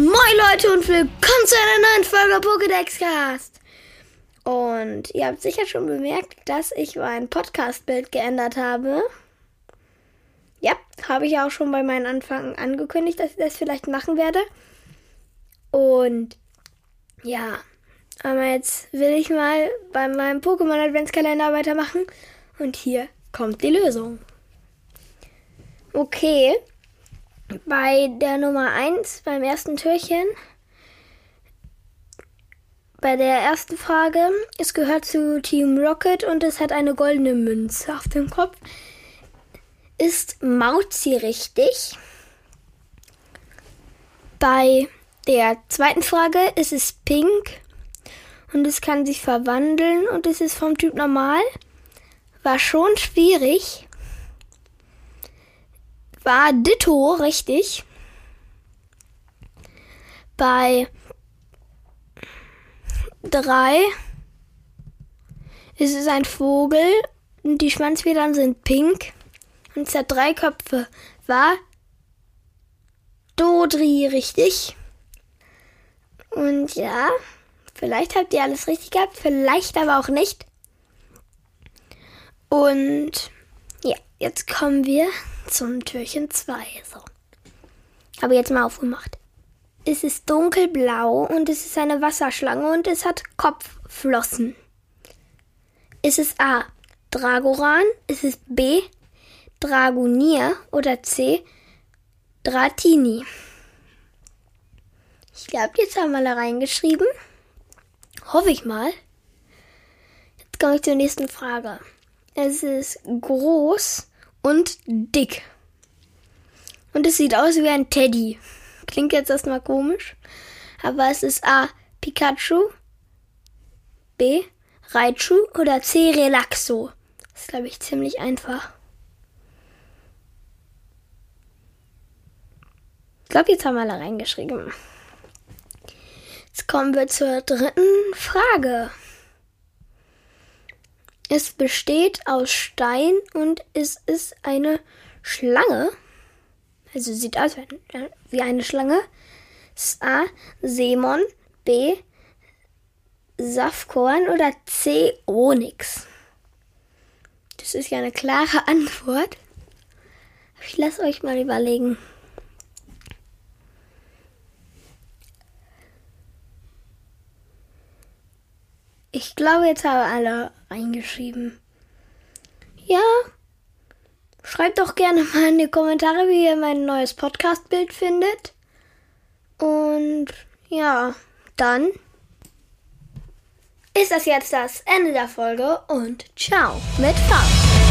Moin Leute und willkommen zu einer neuen Folge Pokédex Cast. Und ihr habt sicher schon bemerkt, dass ich mein Podcast-Bild geändert habe. Ja, habe ich auch schon bei meinen Anfang angekündigt, dass ich das vielleicht machen werde. Und ja, aber jetzt will ich mal bei meinem Pokémon Adventskalender weitermachen. Und hier kommt die Lösung. Okay, bei der Nummer 1, beim ersten Türchen, bei der ersten Frage, es gehört zu Team Rocket und es hat eine goldene Münze auf dem Kopf. Ist Mauzi richtig? Bei der zweiten Frage ist es pink und es kann sich verwandeln und es ist vom Typ normal. War schon schwierig. War Ditto richtig. Bei drei ist es ein Vogel und die Schwanzfedern sind pink und es hat drei Köpfe. War Dodri richtig. Und ja, vielleicht habt ihr alles richtig gehabt, vielleicht aber auch nicht. Und jetzt kommen wir zum Türchen 2. So. Habe jetzt mal aufgemacht. Es ist dunkelblau und es ist eine Wasserschlange und es hat Kopfflossen. Ist es A. Dragoran? Ist es B. Dragonier? Oder C. Dratini? Ich glaube, jetzt haben wir da reingeschrieben. Hoffe ich mal. Jetzt komme ich zur nächsten Frage. Es ist groß und dick. Und es sieht aus wie ein Teddy. Klingt jetzt erstmal komisch. Aber es ist A. Pikachu, B. Raichu oder C. Relaxo. Das ist, glaube ich, ziemlich einfach. Ich glaube, jetzt haben wir da reingeschrieben. Jetzt kommen wir zur dritten Frage. Es besteht aus Stein und es ist eine Schlange. Also sieht aus wie eine Schlange. A. Seemon. B. Safkorn oder C. Onyx. Das ist ja eine klare Antwort. Ich lasse euch mal überlegen. Ich glaube, jetzt haben alle reingeschrieben. Ja. Schreibt doch gerne mal in die Kommentare, wie ihr mein neues Podcast-Bild findet. Und ja, dann ist das jetzt das Ende der Folge und ciao mit V.